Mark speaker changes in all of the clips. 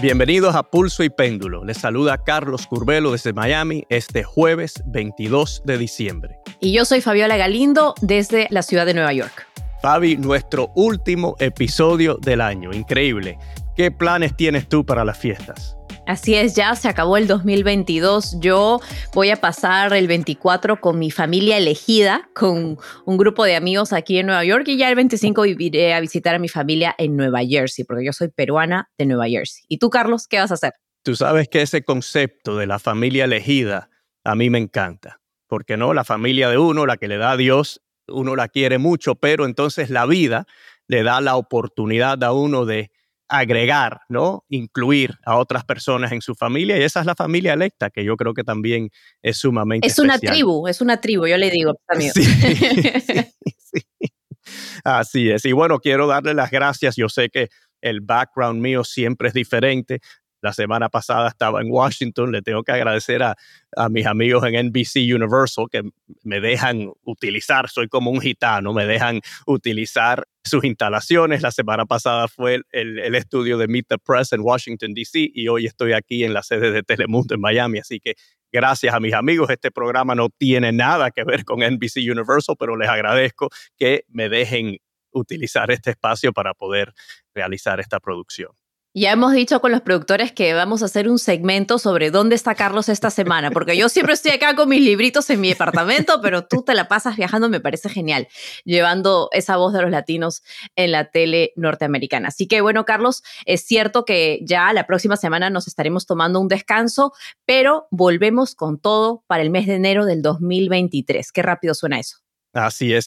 Speaker 1: Bienvenidos a Pulso y Péndulo. Les saluda Carlos Curbelo desde Miami este jueves 22 de diciembre.
Speaker 2: Y yo soy Fabiola Galindo desde la ciudad de Nueva York.
Speaker 1: Fabi, nuestro último episodio del año. Increíble. ¿Qué planes tienes tú para las fiestas?
Speaker 2: Así es, ya se acabó el 2022. Yo voy a pasar el 24 con mi familia elegida, con un grupo de amigos aquí en Nueva York y ya el 25 iré a visitar a mi familia en Nueva Jersey, porque yo soy peruana de Nueva Jersey. ¿Y tú, Carlos, qué vas a hacer?
Speaker 1: Tú sabes que ese concepto de la familia elegida a mí me encanta, porque no, la familia de uno, la que le da a Dios, uno la quiere mucho, pero entonces la vida le da la oportunidad a uno de agregar, ¿no? Incluir a otras personas en su familia y esa es la familia electa, que yo creo que también es sumamente
Speaker 2: Es una tribu, es una tribu, yo le digo también.
Speaker 1: Sí, sí, Así es. Y bueno, quiero darle las gracias. Yo sé que el background mío siempre es diferente. La semana pasada estaba en Washington. Le tengo que agradecer a, mis amigos en NBC Universal que me dejan utilizar, soy como un gitano, me dejan utilizar sus instalaciones. La semana pasada fue el, el, estudio de Meet the Press en Washington, D.C. y hoy estoy aquí en la sede de Telemundo en Miami. Así que gracias a mis amigos. Este programa no tiene nada que ver con NBC Universal, pero les agradezco que me dejen utilizar este espacio para poder realizar esta producción.
Speaker 2: Ya hemos dicho con los productores que vamos a hacer un segmento sobre dónde está Carlos esta semana, porque yo siempre estoy acá con mis libritos en mi departamento, pero tú te la pasas viajando, me parece genial, llevando esa voz de los latinos en la tele norteamericana. Así que bueno, Carlos, es cierto que ya la próxima semana nos estaremos tomando un descanso, pero volvemos con todo para el mes de enero del 2023. Qué rápido suena eso.
Speaker 1: Así es.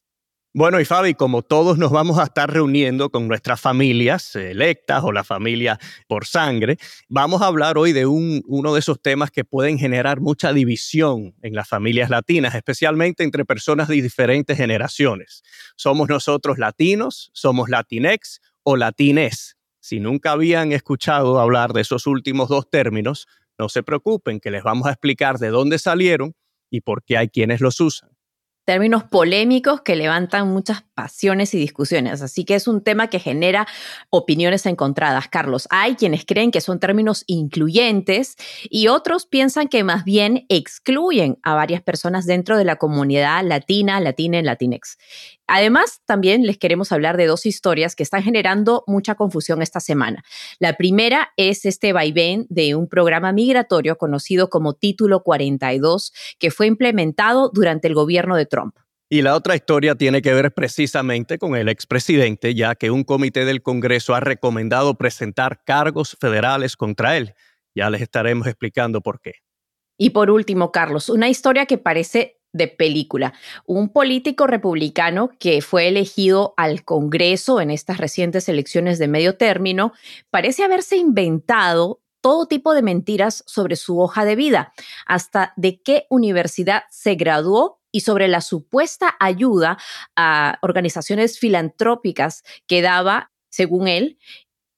Speaker 1: Bueno, y Fabi, como todos nos vamos a estar reuniendo con nuestras familias electas o la familia por sangre, vamos a hablar hoy de un, uno de esos temas que pueden generar mucha división en las familias latinas, especialmente entre personas de diferentes generaciones. ¿Somos nosotros latinos? ¿Somos latinex o latines? Si nunca habían escuchado hablar de esos últimos dos términos, no se preocupen, que les vamos a explicar de dónde salieron y por qué hay quienes los usan
Speaker 2: términos polémicos que levantan muchas pasiones y discusiones. Así que es un tema que genera opiniones encontradas. Carlos, hay quienes creen que son términos incluyentes y otros piensan que más bien excluyen a varias personas dentro de la comunidad latina, latina y latinex. Además, también les queremos hablar de dos historias que están generando mucha confusión esta semana. La primera es este vaivén de un programa migratorio conocido como Título 42, que fue implementado durante el gobierno de Trump.
Speaker 1: Y la otra historia tiene que ver precisamente con el expresidente, ya que un comité del Congreso ha recomendado presentar cargos federales contra él. Ya les estaremos explicando por qué.
Speaker 2: Y por último, Carlos, una historia que parece de película. Un político republicano que fue elegido al Congreso en estas recientes elecciones de medio término parece haberse inventado todo tipo de mentiras sobre su hoja de vida, hasta de qué universidad se graduó y sobre la supuesta ayuda a organizaciones filantrópicas que daba, según él,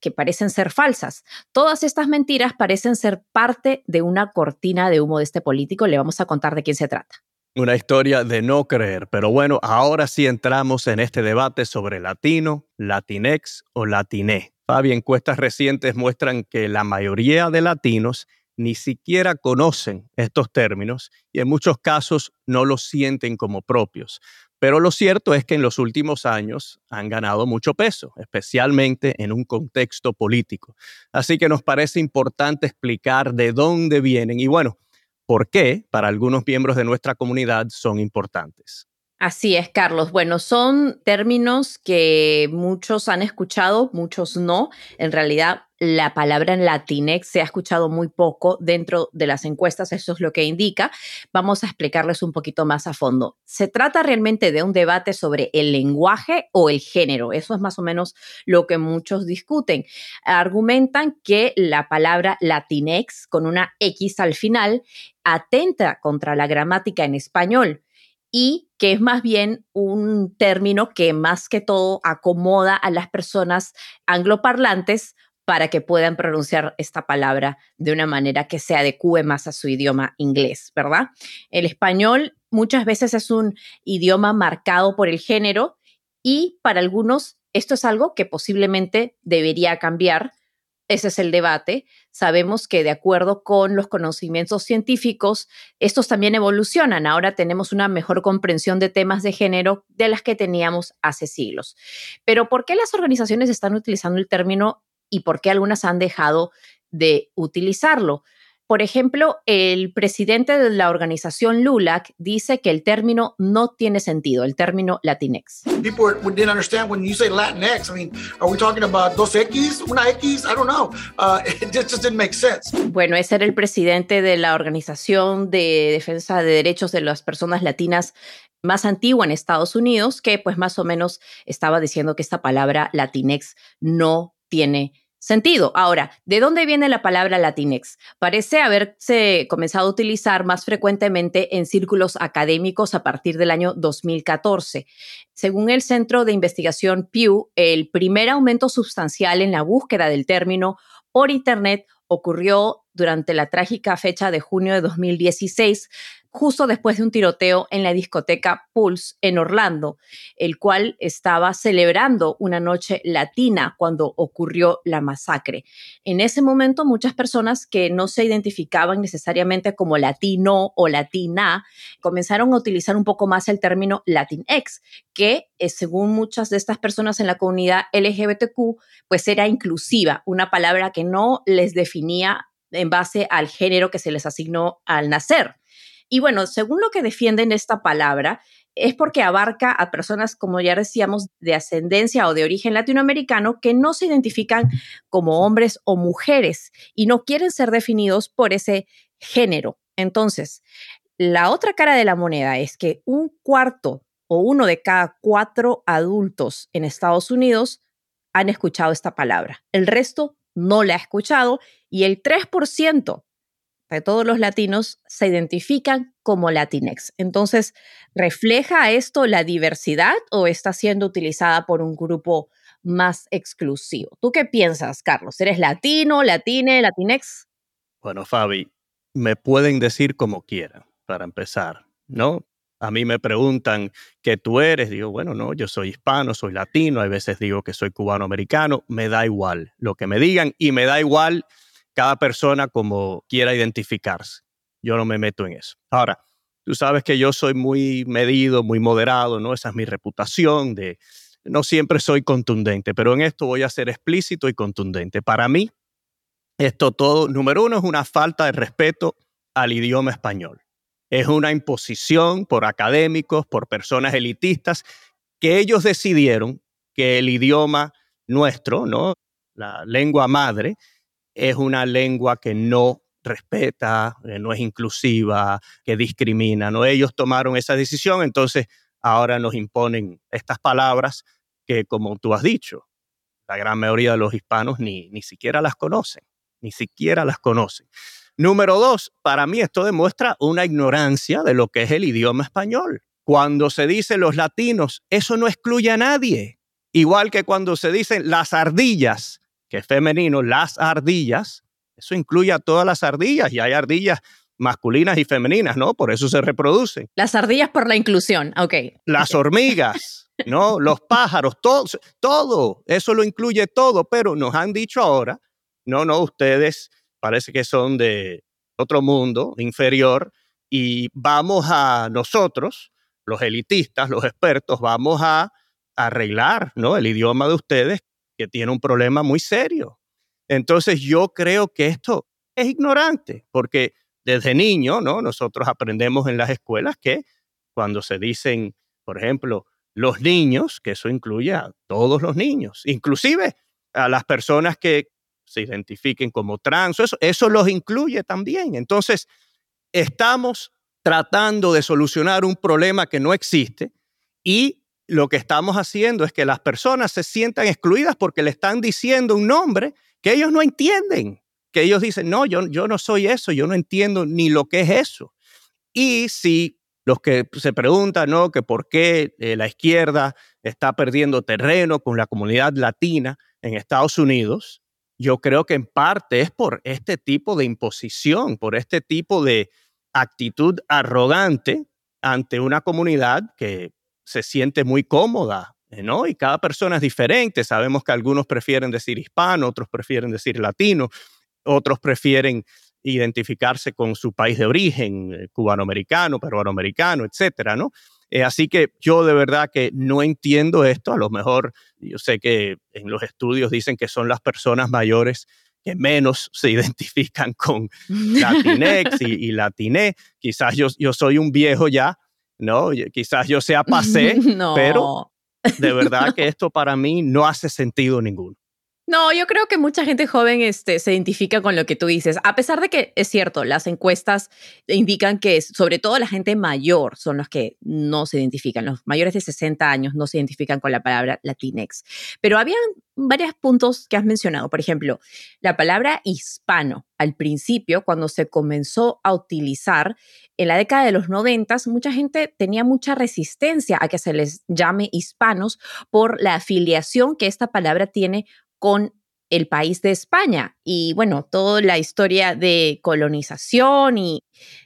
Speaker 2: que parecen ser falsas. Todas estas mentiras parecen ser parte de una cortina de humo de este político. Le vamos a contar de quién se trata.
Speaker 1: Una historia de no creer, pero bueno, ahora sí entramos en este debate sobre latino, latinex o latiné. Fabi, encuestas recientes muestran que la mayoría de latinos ni siquiera conocen estos términos y en muchos casos no los sienten como propios. Pero lo cierto es que en los últimos años han ganado mucho peso, especialmente en un contexto político. Así que nos parece importante explicar de dónde vienen y bueno, por qué para algunos miembros de nuestra comunidad son importantes.
Speaker 2: Así es, Carlos. Bueno, son términos que muchos han escuchado, muchos no. En realidad, la palabra en latinex se ha escuchado muy poco dentro de las encuestas, eso es lo que indica. Vamos a explicarles un poquito más a fondo. Se trata realmente de un debate sobre el lenguaje o el género. Eso es más o menos lo que muchos discuten. Argumentan que la palabra latinex con una X al final atenta contra la gramática en español y que es más bien un término que más que todo acomoda a las personas angloparlantes para que puedan pronunciar esta palabra de una manera que se adecue más a su idioma inglés, ¿verdad? El español muchas veces es un idioma marcado por el género y para algunos esto es algo que posiblemente debería cambiar ese es el debate. Sabemos que de acuerdo con los conocimientos científicos, estos también evolucionan. Ahora tenemos una mejor comprensión de temas de género de las que teníamos hace siglos. Pero ¿por qué las organizaciones están utilizando el término y por qué algunas han dejado de utilizarlo? Por ejemplo, el presidente de la organización LULAC dice que el término no tiene sentido, el término Latinx.
Speaker 3: People didn't understand when you say Latinx. I mean, are we talking about dos X, una X? I don't know. Uh, it just didn't make sense.
Speaker 2: Bueno, ese era el presidente de la organización de defensa de derechos de las personas latinas más antigua en Estados Unidos, que pues más o menos estaba diciendo que esta palabra Latinx no tiene sentido. Ahora, ¿de dónde viene la palabra Latinx? Parece haberse comenzado a utilizar más frecuentemente en círculos académicos a partir del año 2014. Según el Centro de Investigación Pew, el primer aumento sustancial en la búsqueda del término por Internet ocurrió durante la trágica fecha de junio de 2016, justo después de un tiroteo en la discoteca Pulse en Orlando, el cual estaba celebrando una noche latina cuando ocurrió la masacre. En ese momento, muchas personas que no se identificaban necesariamente como latino o latina comenzaron a utilizar un poco más el término Latinx, que eh, según muchas de estas personas en la comunidad LGBTQ, pues era inclusiva, una palabra que no les definía en base al género que se les asignó al nacer. Y bueno, según lo que defienden esta palabra, es porque abarca a personas, como ya decíamos, de ascendencia o de origen latinoamericano que no se identifican como hombres o mujeres y no quieren ser definidos por ese género. Entonces, la otra cara de la moneda es que un cuarto o uno de cada cuatro adultos en Estados Unidos han escuchado esta palabra. El resto no la ha escuchado y el 3% de todos los latinos se identifican como Latinex. Entonces, ¿refleja esto la diversidad o está siendo utilizada por un grupo más exclusivo? ¿Tú qué piensas, Carlos? ¿Eres latino, latine, latinex?
Speaker 1: Bueno, Fabi, me pueden decir como quieran, para empezar, ¿no? A mí me preguntan qué tú eres, digo, bueno, no, yo soy hispano, soy latino, a veces digo que soy cubano-americano, me da igual lo que me digan y me da igual cada persona como quiera identificarse. Yo no me meto en eso. Ahora, tú sabes que yo soy muy medido, muy moderado, ¿no? Esa es mi reputación de no siempre soy contundente, pero en esto voy a ser explícito y contundente. Para mí, esto todo, número uno, es una falta de respeto al idioma español. Es una imposición por académicos, por personas elitistas, que ellos decidieron que el idioma nuestro, ¿no? La lengua madre, es una lengua que no respeta, eh, no es inclusiva, que discrimina, ¿no? Ellos tomaron esa decisión, entonces ahora nos imponen estas palabras que, como tú has dicho, la gran mayoría de los hispanos ni, ni siquiera las conocen, ni siquiera las conocen. Número dos, para mí esto demuestra una ignorancia de lo que es el idioma español. Cuando se dice los latinos, eso no excluye a nadie. Igual que cuando se dicen las ardillas, que es femenino, las ardillas, eso incluye a todas las ardillas y hay ardillas masculinas y femeninas, ¿no? Por eso se reproducen.
Speaker 2: Las ardillas por la inclusión, ok.
Speaker 1: Las hormigas, ¿no? Los pájaros, todo, todo, eso lo incluye todo, pero nos han dicho ahora, no, no, ustedes parece que son de otro mundo inferior y vamos a nosotros, los elitistas, los expertos, vamos a arreglar, ¿no? El idioma de ustedes que tiene un problema muy serio. Entonces yo creo que esto es ignorante, porque desde niño, ¿no? Nosotros aprendemos en las escuelas que cuando se dicen, por ejemplo, los niños, que eso incluye a todos los niños, inclusive a las personas que se identifiquen como trans, eso, eso los incluye también. Entonces, estamos tratando de solucionar un problema que no existe y lo que estamos haciendo es que las personas se sientan excluidas porque le están diciendo un nombre que ellos no entienden, que ellos dicen, no, yo, yo no soy eso, yo no entiendo ni lo que es eso. Y si los que se preguntan, ¿no? Que por qué eh, la izquierda está perdiendo terreno con la comunidad latina en Estados Unidos, yo creo que en parte es por este tipo de imposición, por este tipo de actitud arrogante ante una comunidad que se siente muy cómoda ¿no? Y cada persona es diferente. Sabemos que algunos prefieren decir hispano, otros prefieren decir latino, otros prefieren identificarse con su país de origen, eh, cubanoamericano, peruanoamericano, etcétera, ¿no? Eh, así que yo de verdad que no entiendo esto. A lo mejor yo sé que en los estudios dicen que son las personas mayores que menos se identifican con Latinex y, y Latiné. Quizás yo, yo soy un viejo ya, ¿no? Quizás yo sea pasé, pero de verdad que esto para mí no hace sentido ninguno.
Speaker 2: No, yo creo que mucha gente joven este, se identifica con lo que tú dices, a pesar de que es cierto, las encuestas indican que sobre todo la gente mayor son los que no se identifican, los mayores de 60 años no se identifican con la palabra Latinex. Pero había varios puntos que has mencionado, por ejemplo, la palabra hispano. Al principio, cuando se comenzó a utilizar en la década de los 90, mucha gente tenía mucha resistencia a que se les llame hispanos por la afiliación que esta palabra tiene con el país de España y bueno, toda la historia de colonización y,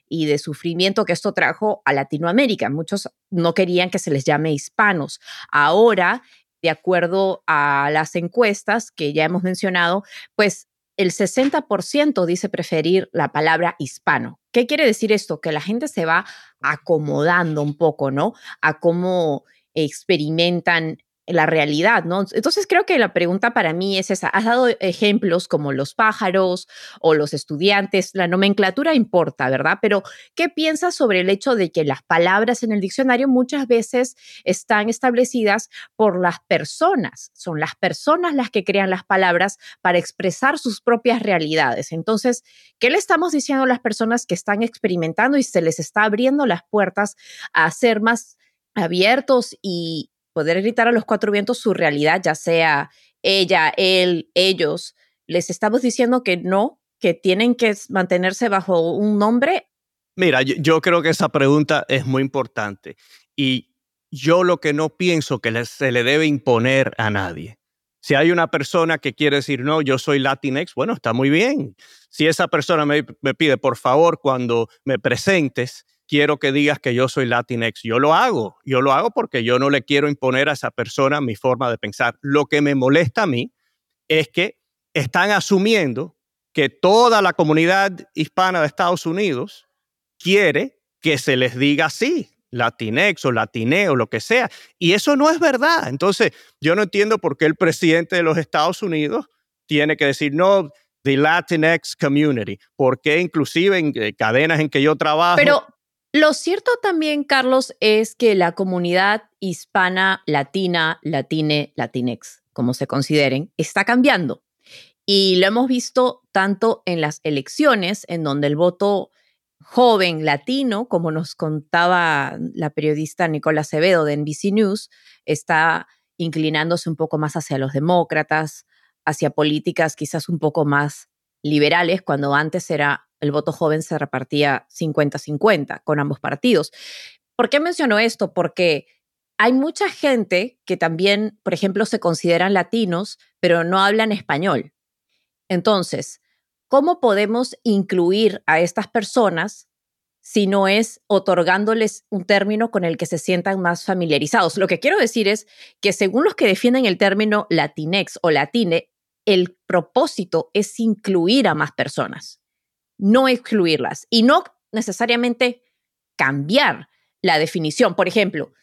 Speaker 2: y, de sufrimiento que esto trajo a Latinoamérica. Muchos no querían que se les llame hispanos. Ahora, de acuerdo a las encuestas que ya hemos mencionado, pues el 60% dice preferir la palabra hispano. ¿Qué quiere decir esto? Que la gente se va acomodando un poco, ¿no? A cómo experimentan la realidad, ¿no? Entonces creo que la pregunta para mí es esa. Has dado ejemplos como los pájaros o los estudiantes, la nomenclatura importa, ¿verdad? Pero ¿qué piensas sobre el hecho de que las palabras en el diccionario muchas veces están establecidas por las personas? Son las personas las que crean las palabras para expresar sus propias realidades. Entonces, ¿qué le estamos diciendo a las personas que están experimentando y se les está abriendo las puertas a ser más abiertos y, poder gritar a los cuatro vientos su realidad, ya sea ella, él, ellos, les estamos diciendo que no, que tienen que mantenerse bajo un nombre?
Speaker 1: Mira, yo, creo que esa pregunta es muy importante y yo lo que no pienso que se le debe imponer a nadie. Si hay una persona que quiere decir, no, yo soy Latinx, bueno, está muy bien. Si esa persona me, me pide, por favor, cuando me presentes, quiero que digas que yo soy Latinx. Yo lo hago, yo lo hago porque yo no le quiero imponer a esa persona mi forma de pensar. Lo que me molesta a mí es que están asumiendo que toda la comunidad hispana de Estados Unidos quiere que se les diga así, Latinex o Latine o lo que sea. Y eso no es verdad. Entonces, yo no entiendo por qué el presidente de los Estados Unidos tiene que decir, no, the Latinx community, porque inclusive en eh, cadenas en que yo trabajo...
Speaker 2: Pero, lo cierto también, Carlos, es que la comunidad hispana, latina, latine, latinex, como se consideren, está cambiando. Y lo hemos visto tanto en las elecciones, en donde el voto joven latino, como nos contaba la periodista Nicola Acevedo de NBC News, está inclinándose un poco más hacia los demócratas, hacia políticas quizás un poco más liberales, cuando antes era el voto joven se repartía 50-50 con ambos partidos. ¿Por qué menciono esto? Porque hay mucha gente que también, por ejemplo, se consideran latinos, pero no hablan español. Entonces, ¿cómo podemos incluir a estas personas si no es otorgándoles un término con el que se sientan más familiarizados? Lo que quiero decir es que según los que defienden el término latinex o latine, el propósito es incluir a más personas no excluirlas y no necesariamente cambiar la definición. Por ejemplo,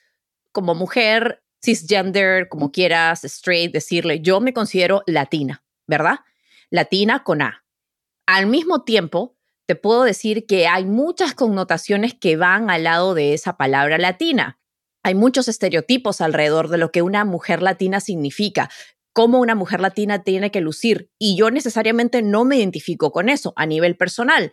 Speaker 2: como mujer cisgender, como quieras, straight, decirle, yo me considero latina, ¿verdad? Latina con A. Al mismo tiempo, te puedo decir que hay muchas connotaciones que van al lado de esa palabra latina. Hay muchos estereotipos alrededor de lo que una mujer latina significa cómo una mujer latina tiene que lucir. Y yo necesariamente no me identifico con eso a nivel personal.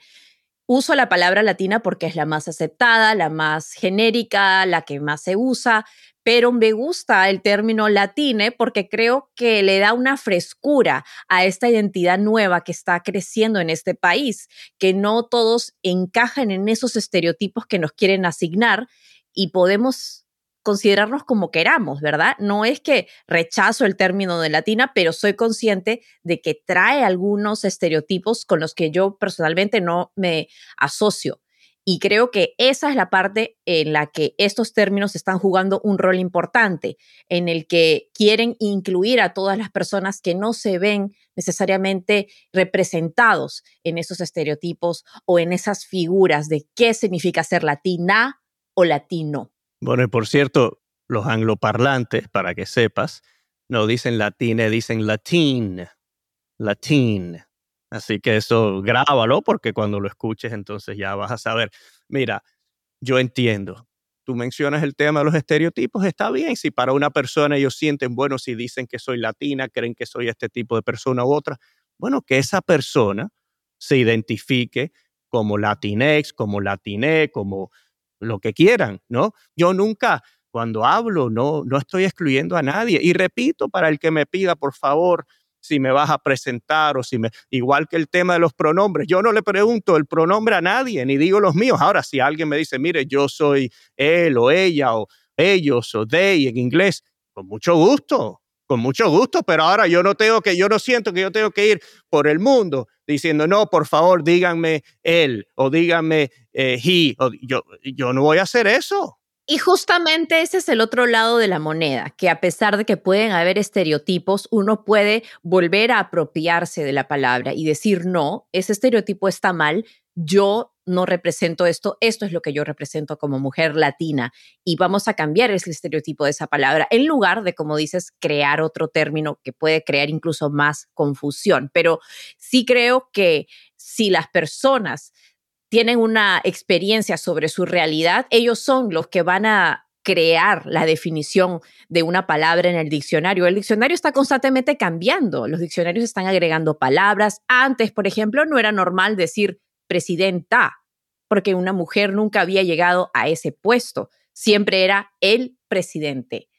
Speaker 2: Uso la palabra latina porque es la más aceptada, la más genérica, la que más se usa, pero me gusta el término latine porque creo que le da una frescura a esta identidad nueva que está creciendo en este país, que no todos encajan en esos estereotipos que nos quieren asignar y podemos considerarnos como queramos, ¿verdad? No es que rechazo el término de latina, pero soy consciente de que trae algunos estereotipos con los que yo personalmente no me asocio. Y creo que esa es la parte en la que estos términos están jugando un rol importante, en el que quieren incluir a todas las personas que no se ven necesariamente representados en esos estereotipos o en esas figuras de qué significa ser latina o latino.
Speaker 1: Bueno, y por cierto, los angloparlantes, para que sepas, no dicen latina, dicen latín, latín. Así que eso grábalo porque cuando lo escuches entonces ya vas a saber. Mira, yo entiendo. Tú mencionas el tema de los estereotipos, está bien. Si para una persona ellos sienten, bueno, si dicen que soy latina, creen que soy este tipo de persona u otra, bueno, que esa persona se identifique como latinex, como latiné, como lo que quieran, ¿no? Yo nunca, cuando hablo, no, no estoy excluyendo a nadie. Y repito, para el que me pida, por favor, si me vas a presentar o si me, igual que el tema de los pronombres, yo no le pregunto el pronombre a nadie, ni digo los míos. Ahora, si alguien me dice, mire, yo soy él o ella o ellos o they en inglés, con mucho gusto, con mucho gusto, pero ahora yo no tengo que, yo no siento que yo tengo que ir por el mundo diciendo, no, por favor, díganme él o díganme eh, he, o yo, yo no voy a hacer eso.
Speaker 2: Y justamente ese es el otro lado de la moneda, que a pesar de que pueden haber estereotipos, uno puede volver a apropiarse de la palabra y decir, no, ese estereotipo está mal, yo no represento esto, esto es lo que yo represento como mujer latina y vamos a cambiar ese estereotipo de esa palabra en lugar de, como dices, crear otro término que puede crear incluso más confusión. Pero sí creo que si las personas tienen una experiencia sobre su realidad, ellos son los que van a crear la definición de una palabra en el diccionario. El diccionario está constantemente cambiando, los diccionarios están agregando palabras. Antes, por ejemplo, no era normal decir presidenta, porque una mujer nunca había llegado a ese puesto, siempre era el presidente.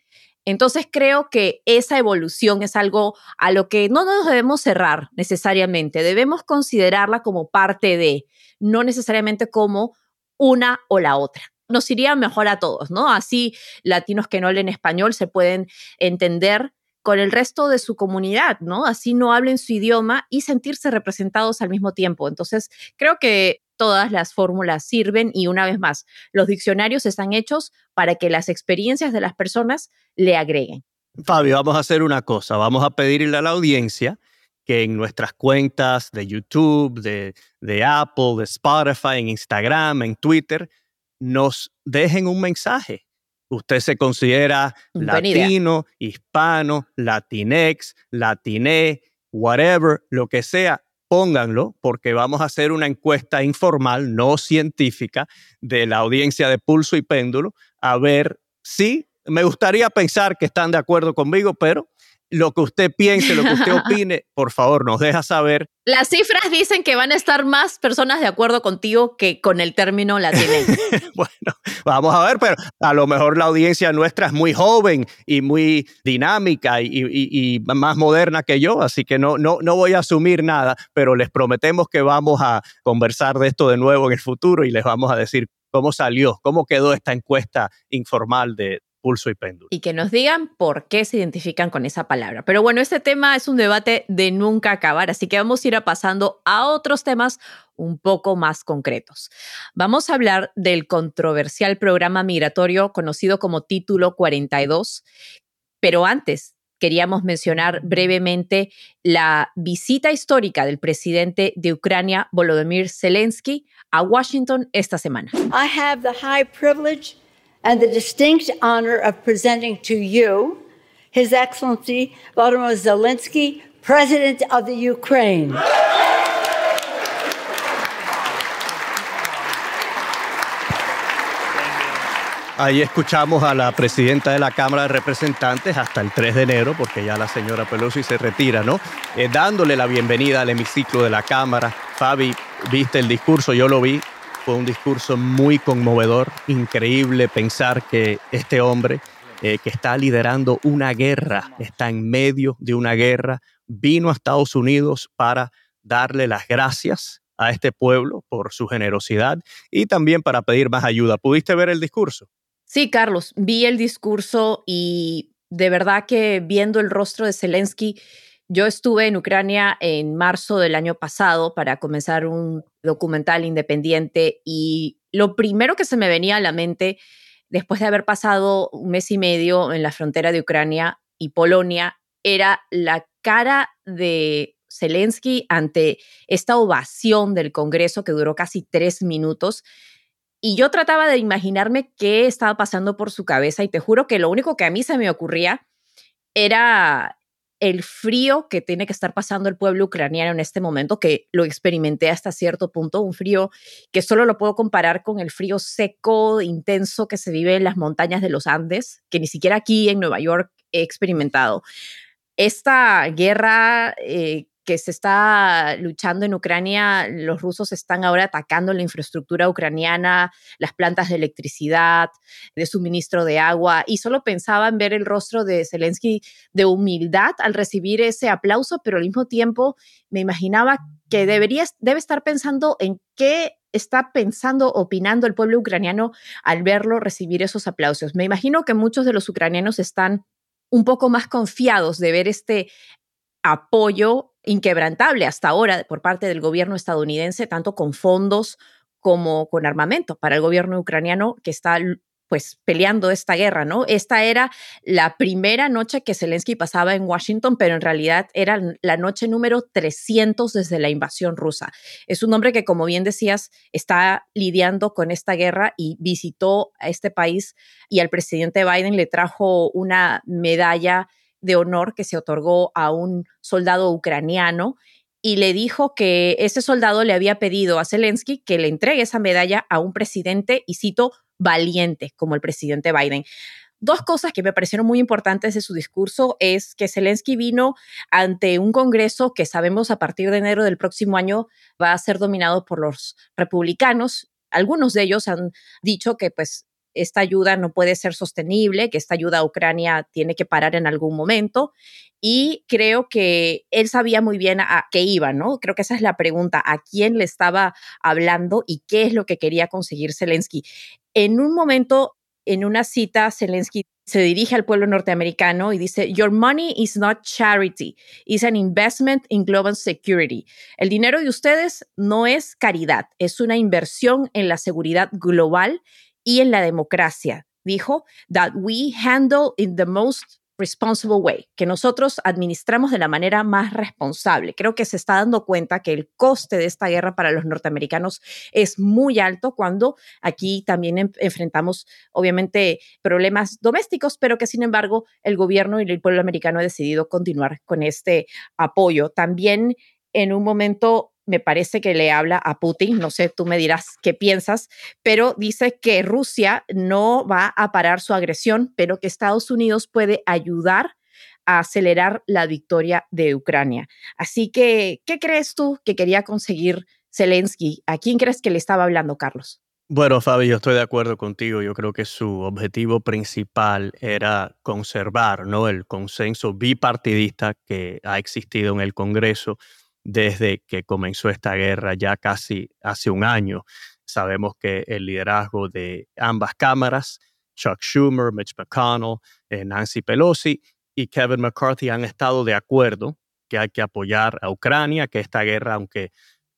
Speaker 2: Entonces creo que esa evolución es algo a lo que no nos debemos cerrar necesariamente, debemos considerarla como parte de, no necesariamente como una o la otra. Nos iría mejor a todos, ¿no? Así latinos que no hablen español se pueden entender con el resto de su comunidad, ¿no? Así no hablen su idioma y sentirse representados al mismo tiempo. Entonces, creo que todas las fórmulas sirven y una vez más, los diccionarios están hechos para que las experiencias de las personas le agreguen.
Speaker 1: Fabio, vamos a hacer una cosa, vamos a pedirle a la audiencia que en nuestras cuentas de YouTube, de, de Apple, de Spotify, en Instagram, en Twitter, nos dejen un mensaje. Usted se considera latino, hispano, latinex, latiné, whatever, lo que sea, pónganlo porque vamos a hacer una encuesta informal, no científica, de la audiencia de pulso y péndulo, a ver si me gustaría pensar que están de acuerdo conmigo, pero lo que usted piense, lo que usted opine, por favor, nos deja saber.
Speaker 2: Las cifras dicen que van a estar más personas de acuerdo contigo que con el término latino.
Speaker 1: bueno, vamos a ver, pero a lo mejor la audiencia nuestra es muy joven y muy dinámica y, más moderna que yo, así que no, no, no voy a asumir nada, pero les prometemos que vamos a conversar de esto de nuevo en el futuro y les vamos a decir cómo salió, cómo quedó esta encuesta informal de, pulso y péndulo.
Speaker 2: Y que nos digan por qué se identifican con esa palabra. Pero bueno, este tema es un debate de nunca acabar, así que vamos a ir pasando a otros temas un poco más concretos. Vamos a hablar del controversial programa migratorio conocido como Título 42, pero antes queríamos mencionar brevemente la visita histórica del presidente de Ucrania, Volodymyr Zelensky, a Washington esta semana.
Speaker 4: I have the high privilege and the distinct honor of presenting to you His Excellency Volodymyr Zelensky, President of the Ukraine.
Speaker 1: Ahí escuchamos a la presidenta de la Cámara de Representantes hasta el 3 de enero, porque ya la señora Pelosi se retira, ¿no? Eh, dándole la bienvenida al hemiciclo de la Cámara. Fabi, viste el discurso, yo lo vi, fue un discurso muy conmovedor, increíble pensar que este hombre eh, que está liderando una guerra, está en medio de una guerra, vino a Estados Unidos para darle las gracias a este pueblo por su generosidad y también para pedir más ayuda. ¿Pudiste ver el discurso?
Speaker 2: Sí, Carlos, vi el discurso y de verdad que viendo el rostro de Zelensky, yo estuve en Ucrania en marzo del año pasado para comenzar un documental independiente y lo primero que se me venía a la mente después de haber pasado un mes y medio en la frontera de Ucrania y Polonia era la cara de Zelensky ante esta ovación del Congreso que duró casi tres minutos. Y yo trataba de imaginarme qué estaba pasando por su cabeza y te juro que lo único que a mí se me ocurría era el frío que tiene que estar pasando el pueblo ucraniano en este momento, que lo experimenté hasta cierto punto, un frío que solo lo puedo comparar con el frío seco, intenso que se vive en las montañas de los Andes, que ni siquiera aquí en Nueva York he experimentado. Esta guerra eh, que se está luchando en Ucrania, los rusos están ahora atacando la infraestructura ucraniana, las plantas de electricidad, de suministro de agua, y solo pensaba en ver el rostro de Zelensky de humildad al recibir ese aplauso, pero al mismo tiempo me imaginaba que debería, debe estar pensando en qué está pensando, opinando el pueblo ucraniano al verlo recibir esos aplausos. Me imagino que muchos de los ucranianos están un poco más confiados de ver este apoyo inquebrantable hasta ahora por parte del gobierno estadounidense, tanto con fondos como con armamento para el gobierno ucraniano que está pues peleando esta guerra, ¿no? Esta era la primera noche que Zelensky pasaba en Washington, pero en realidad era la noche número 300 desde la invasión rusa. Es un hombre que, como bien decías, está lidiando con esta guerra y visitó a este país y al presidente Biden le trajo una medalla de honor que se otorgó a un soldado ucraniano y le dijo que ese soldado le había pedido a Zelensky que le entregue esa medalla a un presidente, y cito, valiente, como el presidente Biden. Dos cosas que me parecieron muy importantes de su discurso es que Zelensky vino ante un Congreso que sabemos a partir de enero del próximo año va a ser dominado por los republicanos. Algunos de ellos han dicho que pues esta ayuda no puede ser sostenible, que esta ayuda a Ucrania tiene que parar en algún momento. Y creo que él sabía muy bien a qué iba, ¿no? Creo que esa es la pregunta, a quién le estaba hablando y qué es lo que quería conseguir Zelensky. En un momento, en una cita, Zelensky se dirige al pueblo norteamericano y dice, Your money is not charity, it's an investment in global security. El dinero de ustedes no es caridad, es una inversión en la seguridad global y en la democracia. Dijo, that we handle in the most responsible way, que nosotros administramos de la manera más responsable. Creo que se está dando cuenta que el coste de esta guerra para los norteamericanos es muy alto cuando aquí también enfrentamos, obviamente, problemas domésticos, pero que sin embargo el gobierno y el pueblo americano ha decidido continuar con este apoyo. También en un momento me parece que le habla a Putin, no sé, tú me dirás qué piensas, pero dice que Rusia no va a parar su agresión, pero que Estados Unidos puede ayudar a acelerar la victoria de Ucrania. Así que, ¿qué crees tú que quería conseguir Zelensky? ¿A quién crees que le estaba hablando, Carlos?
Speaker 1: Bueno, Fabi, yo estoy de acuerdo contigo. Yo creo que su objetivo principal era conservar ¿no? el consenso bipartidista que ha existido en el Congreso desde que comenzó esta guerra ya casi hace un año. Sabemos que el liderazgo de ambas cámaras, Chuck Schumer, Mitch McConnell, eh, Nancy Pelosi y Kevin McCarthy han estado de acuerdo que hay que apoyar a Ucrania, que esta guerra, aunque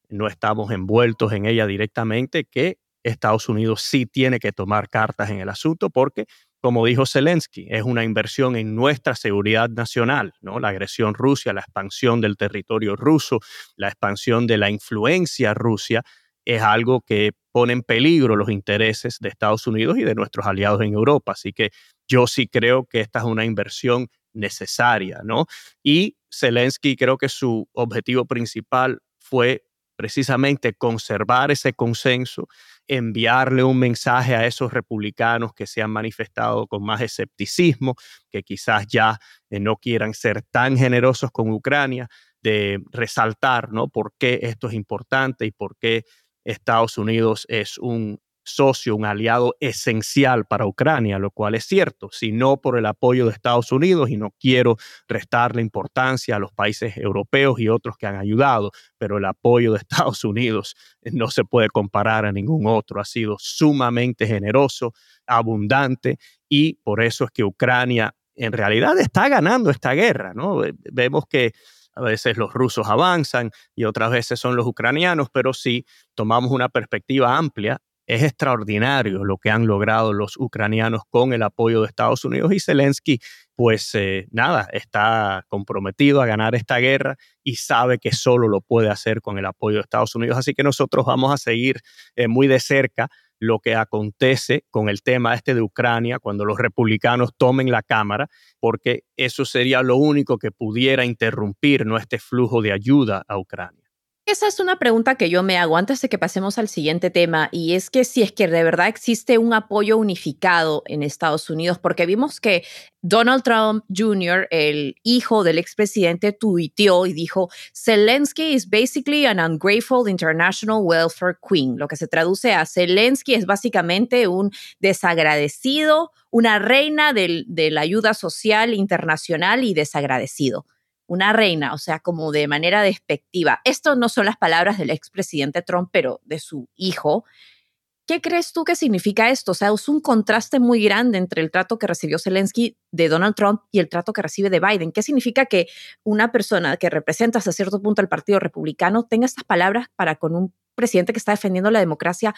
Speaker 1: no estamos envueltos en ella directamente, que Estados Unidos sí tiene que tomar cartas en el asunto porque como dijo Zelensky, es una inversión en nuestra seguridad nacional, ¿no? La agresión rusa, la expansión del territorio ruso, la expansión de la influencia rusa es algo que pone en peligro los intereses de Estados Unidos y de nuestros aliados en Europa. Así que yo sí creo que esta es una inversión necesaria, ¿no? Y Zelensky creo que su objetivo principal fue precisamente conservar ese consenso enviarle un mensaje a esos republicanos que se han manifestado con más escepticismo, que quizás ya eh, no quieran ser tan generosos con Ucrania, de resaltar ¿no? por qué esto es importante y por qué Estados Unidos es un socio, un aliado esencial para Ucrania, lo cual es cierto, si no por el apoyo de Estados Unidos, y no quiero restarle importancia a los países europeos y otros que han ayudado, pero el apoyo de Estados Unidos no se puede comparar a ningún otro, ha sido sumamente generoso, abundante, y por eso es que Ucrania en realidad está ganando esta guerra, ¿no? Vemos que a veces los rusos avanzan y otras veces son los ucranianos, pero si tomamos una perspectiva amplia, es extraordinario lo que han logrado los ucranianos con el apoyo de Estados Unidos y Zelensky, pues eh, nada, está comprometido a ganar esta guerra y sabe que solo lo puede hacer con el apoyo de Estados Unidos. Así que nosotros vamos a seguir eh, muy de cerca lo que acontece con el tema este de Ucrania cuando los republicanos tomen la Cámara, porque eso sería lo único que pudiera interrumpir ¿no? este flujo de ayuda a Ucrania.
Speaker 2: Esa es una pregunta que yo me hago antes de que pasemos al siguiente tema, y es que si es que de verdad existe un apoyo unificado en Estados Unidos, porque vimos que Donald Trump Jr., el hijo del expresidente, tuiteó y dijo, Zelensky is basically an ungrateful international welfare queen, lo que se traduce a Zelensky es básicamente un desagradecido, una reina de la ayuda social internacional y desagradecido una reina, o sea, como de manera despectiva. Esto no son las palabras del expresidente Trump, pero de su hijo. ¿Qué crees tú que significa esto? O sea, es un contraste muy grande entre el trato que recibió Zelensky de Donald Trump y el trato que recibe de Biden. ¿Qué significa que una persona que representa hasta cierto punto al Partido Republicano tenga estas palabras para con un presidente que está defendiendo la democracia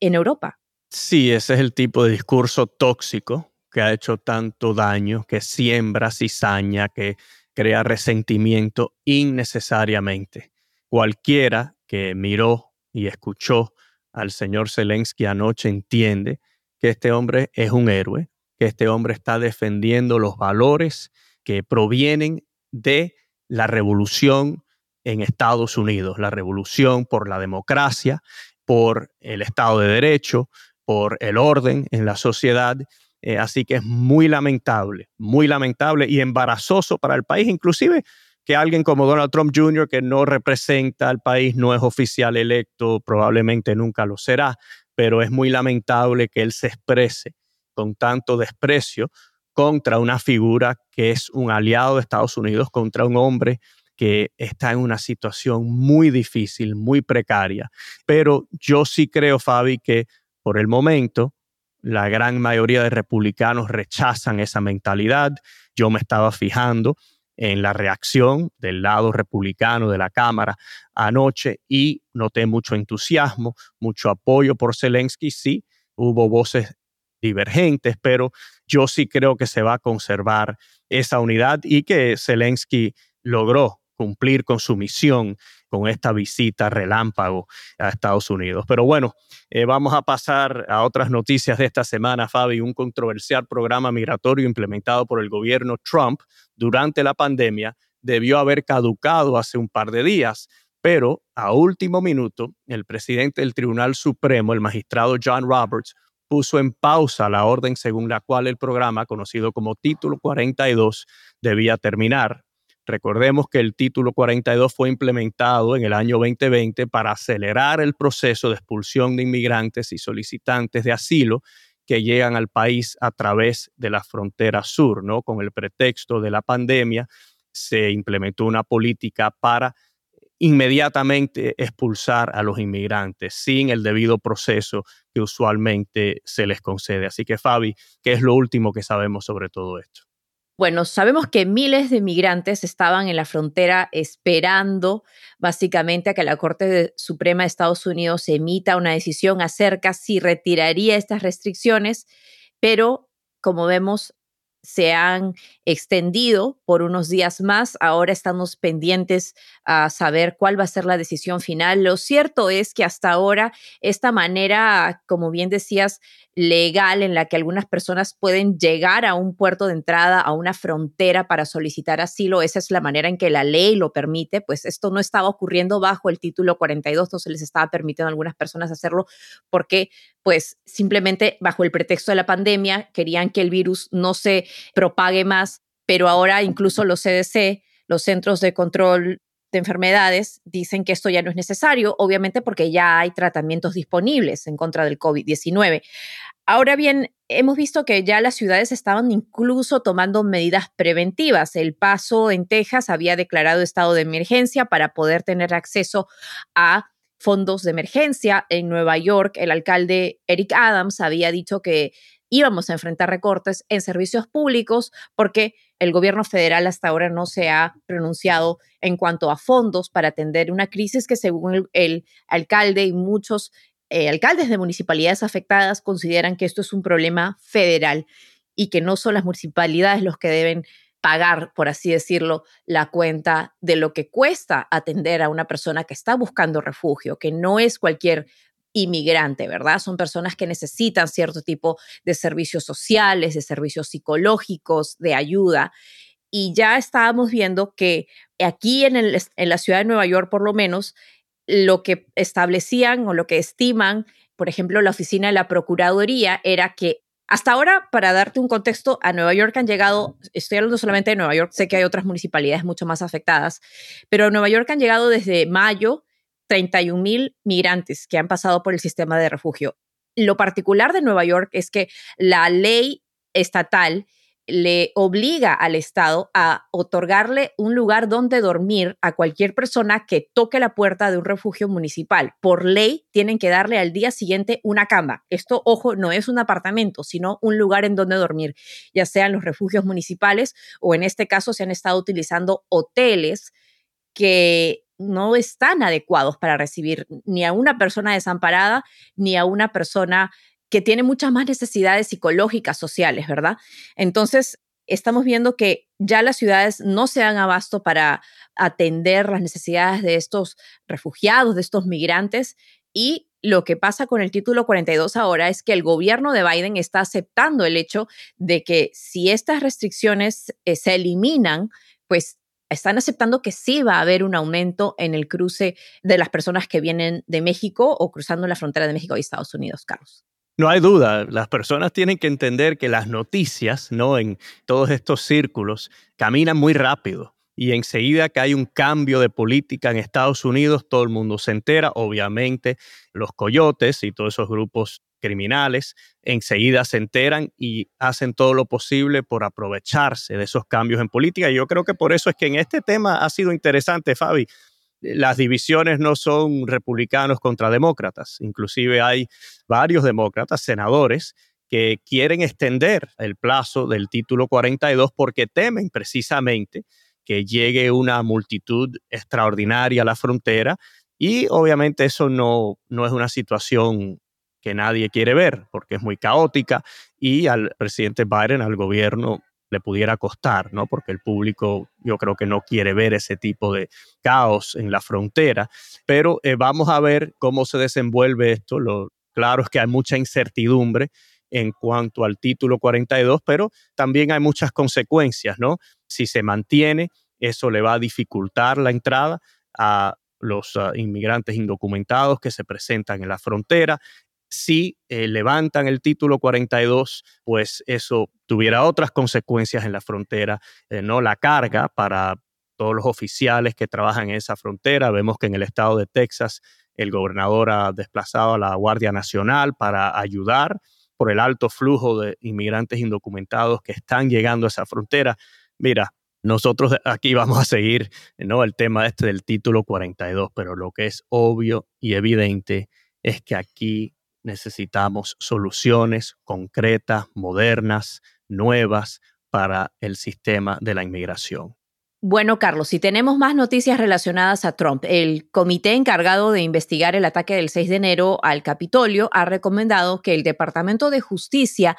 Speaker 2: en Europa?
Speaker 1: Sí, ese es el tipo de discurso tóxico que ha hecho tanto daño, que siembra cizaña, que crea resentimiento innecesariamente. Cualquiera que miró y escuchó al señor Zelensky anoche entiende que este hombre es un héroe, que este hombre está defendiendo los valores que provienen de la revolución en Estados Unidos, la revolución por la democracia, por el Estado de Derecho, por el orden en la sociedad eh, así que es muy lamentable, muy lamentable y embarazoso para el país, inclusive que alguien como Donald Trump Jr., que no representa al país, no es oficial electo, probablemente nunca lo será, pero es muy lamentable que él se exprese con tanto desprecio contra una figura que es un aliado de Estados Unidos, contra un hombre que está en una situación muy difícil, muy precaria. Pero yo sí creo, Fabi, que por el momento la gran mayoría de republicanos rechazan esa mentalidad. Yo me estaba fijando en la reacción del lado republicano de la Cámara anoche y noté mucho entusiasmo, mucho apoyo por Zelensky. Sí, hubo voces divergentes, pero yo sí creo que se va a conservar esa unidad y que Zelensky logró cumplir con su misión con esta visita relámpago a Estados Unidos. Pero bueno, eh, vamos a pasar a otras noticias de esta semana, Fabi. Un controversial programa migratorio implementado por el gobierno Trump durante la pandemia debió haber caducado hace un par de días, pero a último minuto, el presidente del Tribunal Supremo, el magistrado John Roberts, puso en pausa la orden según la cual el programa, conocido como Título 42, debía terminar. Recordemos que el título 42 fue implementado en el año 2020 para acelerar el proceso de expulsión de inmigrantes y solicitantes de asilo que llegan al país a través de la frontera sur, ¿no? Con el pretexto de la pandemia se implementó una política para inmediatamente expulsar a los inmigrantes sin el debido proceso que usualmente se les concede. Así que Fabi, ¿qué es lo último que sabemos sobre todo esto?
Speaker 2: Bueno, sabemos que miles de migrantes estaban en la frontera esperando básicamente a que la Corte Suprema de Estados Unidos emita una decisión acerca si retiraría estas restricciones, pero como vemos, se han extendido por unos días más. Ahora estamos pendientes a saber cuál va a ser la decisión final. Lo cierto es que hasta ahora esta manera, como bien decías, legal en la que algunas personas pueden llegar a un puerto de entrada, a una frontera para solicitar asilo, esa es la manera en que la ley lo permite, pues esto no estaba ocurriendo bajo el título 42, no se les estaba permitiendo a algunas personas hacerlo porque pues simplemente bajo el pretexto de la pandemia querían que el virus no se propague más, pero ahora incluso los CDC, los Centros de Control de Enfermedades, dicen que esto ya no es necesario, obviamente porque ya hay tratamientos disponibles en contra del COVID-19. Ahora bien, hemos visto que ya las ciudades estaban incluso tomando medidas preventivas. El Paso en Texas había declarado estado de emergencia para poder tener acceso a fondos de emergencia. En Nueva York, el alcalde Eric Adams había dicho que íbamos a enfrentar recortes en servicios públicos porque el gobierno federal hasta ahora no se ha pronunciado en cuanto a fondos para atender una crisis que según el, alcalde y muchos eh, alcaldes de municipalidades afectadas consideran que esto es un problema federal y que no son las municipalidades los que deben pagar, por así decirlo, la cuenta de lo que cuesta atender a una persona que está buscando refugio, que no es cualquier inmigrante, ¿verdad? Son personas que necesitan cierto tipo de servicios sociales, de servicios psicológicos, de ayuda. Y ya estábamos viendo que aquí en, en la ciudad de Nueva York, por lo menos, lo que establecían o lo que estiman, por ejemplo, la oficina de la Procuraduría, era que hasta ahora, para darte un contexto, a Nueva York han llegado, estoy hablando solamente de Nueva York, sé que hay otras municipalidades mucho más afectadas, pero a Nueva York han llegado desde mayo 31 mil migrantes que han pasado por el sistema de refugio. Lo particular de Nueva York es que la ley estatal le obliga al Estado a otorgarle un lugar donde dormir a cualquier persona que toque la puerta de un refugio municipal. Por ley, tienen que darle al día siguiente una cama. Esto, ojo, no es un apartamento, sino un lugar en donde dormir, ya sean los refugios municipales o en este caso se han estado utilizando hoteles que no están adecuados para recibir ni a una persona desamparada ni a una persona que tiene muchas más necesidades psicológicas, sociales, ¿verdad? Entonces, estamos viendo que ya las ciudades no se dan abasto para atender las necesidades de estos refugiados, de estos migrantes, y lo que pasa con el título 42 ahora es que el gobierno de Biden está aceptando el hecho de que si estas restricciones eh, se eliminan, pues están aceptando que sí va a haber un aumento en el cruce de las personas que vienen de México o cruzando la frontera de México y Estados Unidos, Carlos.
Speaker 1: No hay duda, las personas tienen que entender que las noticias, ¿no? En todos estos círculos caminan muy rápido y enseguida que hay un cambio de política en Estados Unidos, todo el mundo se entera, obviamente los coyotes y todos esos grupos criminales enseguida se enteran y hacen todo lo posible por aprovecharse de esos cambios en política. Y yo creo que por eso es que en este tema ha sido interesante, Fabi, las divisiones no son republicanos contra demócratas. Inclusive hay varios demócratas, senadores, que quieren extender el plazo del título 42 porque temen precisamente que llegue una multitud extraordinaria a la frontera y obviamente eso no, no es una situación que nadie quiere ver porque es muy caótica y al presidente Biden, al gobierno, le pudiera costar, ¿no? Porque el público yo creo que no quiere ver ese tipo de caos en la frontera, pero eh, vamos a ver cómo se desenvuelve esto. Lo claro es que hay mucha incertidumbre en cuanto al título 42, pero también hay muchas consecuencias, ¿no? Si se mantiene, eso le va a dificultar la entrada a los ah, inmigrantes indocumentados que se presentan en la frontera si eh, levantan el título 42, pues eso tuviera otras consecuencias en la frontera, eh, no la carga para todos los oficiales que trabajan en esa frontera. Vemos que en el estado de Texas el gobernador ha desplazado a la Guardia Nacional para ayudar por el alto flujo de inmigrantes indocumentados que están llegando a esa frontera. Mira, nosotros aquí vamos a seguir ¿no? el tema este del título 42, pero lo que es obvio y evidente es que aquí necesitamos soluciones concretas, modernas, nuevas para el sistema de la inmigración.
Speaker 2: Bueno, Carlos, si tenemos más noticias relacionadas a Trump, el comité encargado de investigar el ataque del 6 de enero al Capitolio ha recomendado que el Departamento de Justicia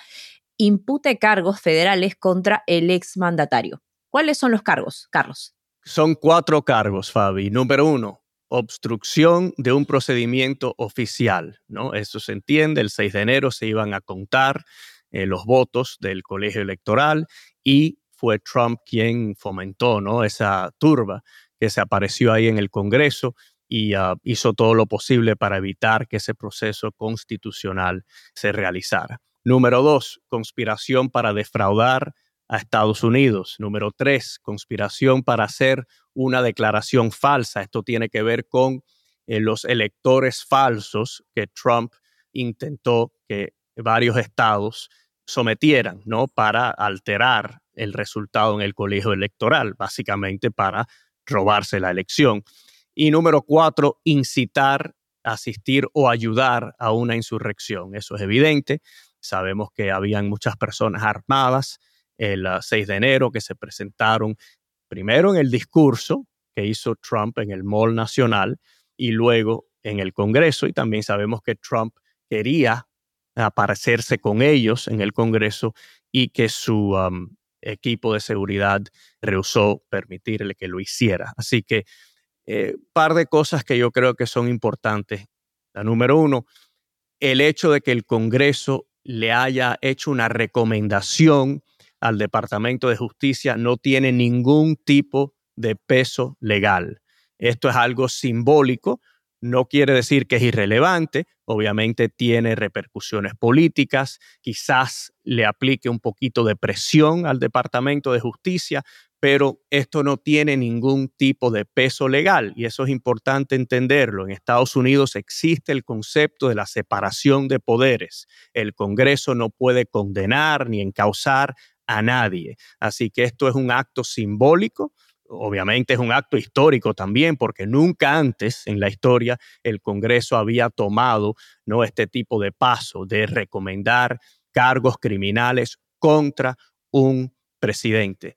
Speaker 2: impute cargos federales contra el exmandatario. ¿Cuáles son los cargos, Carlos?
Speaker 1: Son cuatro cargos, Fabi. Número uno, obstrucción de un procedimiento oficial, ¿no? Eso se entiende, el 6 de enero se iban a contar eh, los votos del colegio electoral y fue Trump quien fomentó, ¿no? Esa turba que se apareció ahí en el Congreso y ah, hizo todo lo posible para evitar que ese proceso constitucional se realizara. Número dos, conspiración para defraudar a Estados Unidos. Número tres, conspiración para hacer una declaración falsa. Esto tiene que ver con eh, los electores falsos que Trump intentó que varios estados sometieran, ¿no? Para alterar el resultado en el colegio electoral, básicamente para robarse la elección. Y número cuatro, incitar, asistir o ayudar a una insurrección. Eso es evidente. Sabemos que habían muchas personas armadas el 6 de enero que se presentaron primero en el discurso que hizo Trump en el Mall Nacional y luego en el Congreso y también sabemos que Trump quería aparecerse con ellos en el Congreso y que su um, equipo de seguridad rehusó permitirle que lo hiciera. Así que eh, par de cosas que yo creo que son importantes. La número uno, el hecho de que el Congreso le haya hecho una recomendación al Departamento de Justicia no tiene ningún tipo de peso legal. Esto es algo simbólico, no quiere decir que es irrelevante, obviamente tiene repercusiones políticas, quizás le aplique un poquito de presión al Departamento de Justicia, pero esto no tiene ningún tipo de peso legal y eso es importante entenderlo. En Estados Unidos existe el concepto de la separación de poderes. El Congreso no puede condenar ni encausar a nadie. Así que esto es un acto simbólico. Obviamente es un acto histórico también, porque nunca antes en la historia el Congreso había tomado ¿no? este tipo de paso de recomendar cargos criminales contra un presidente.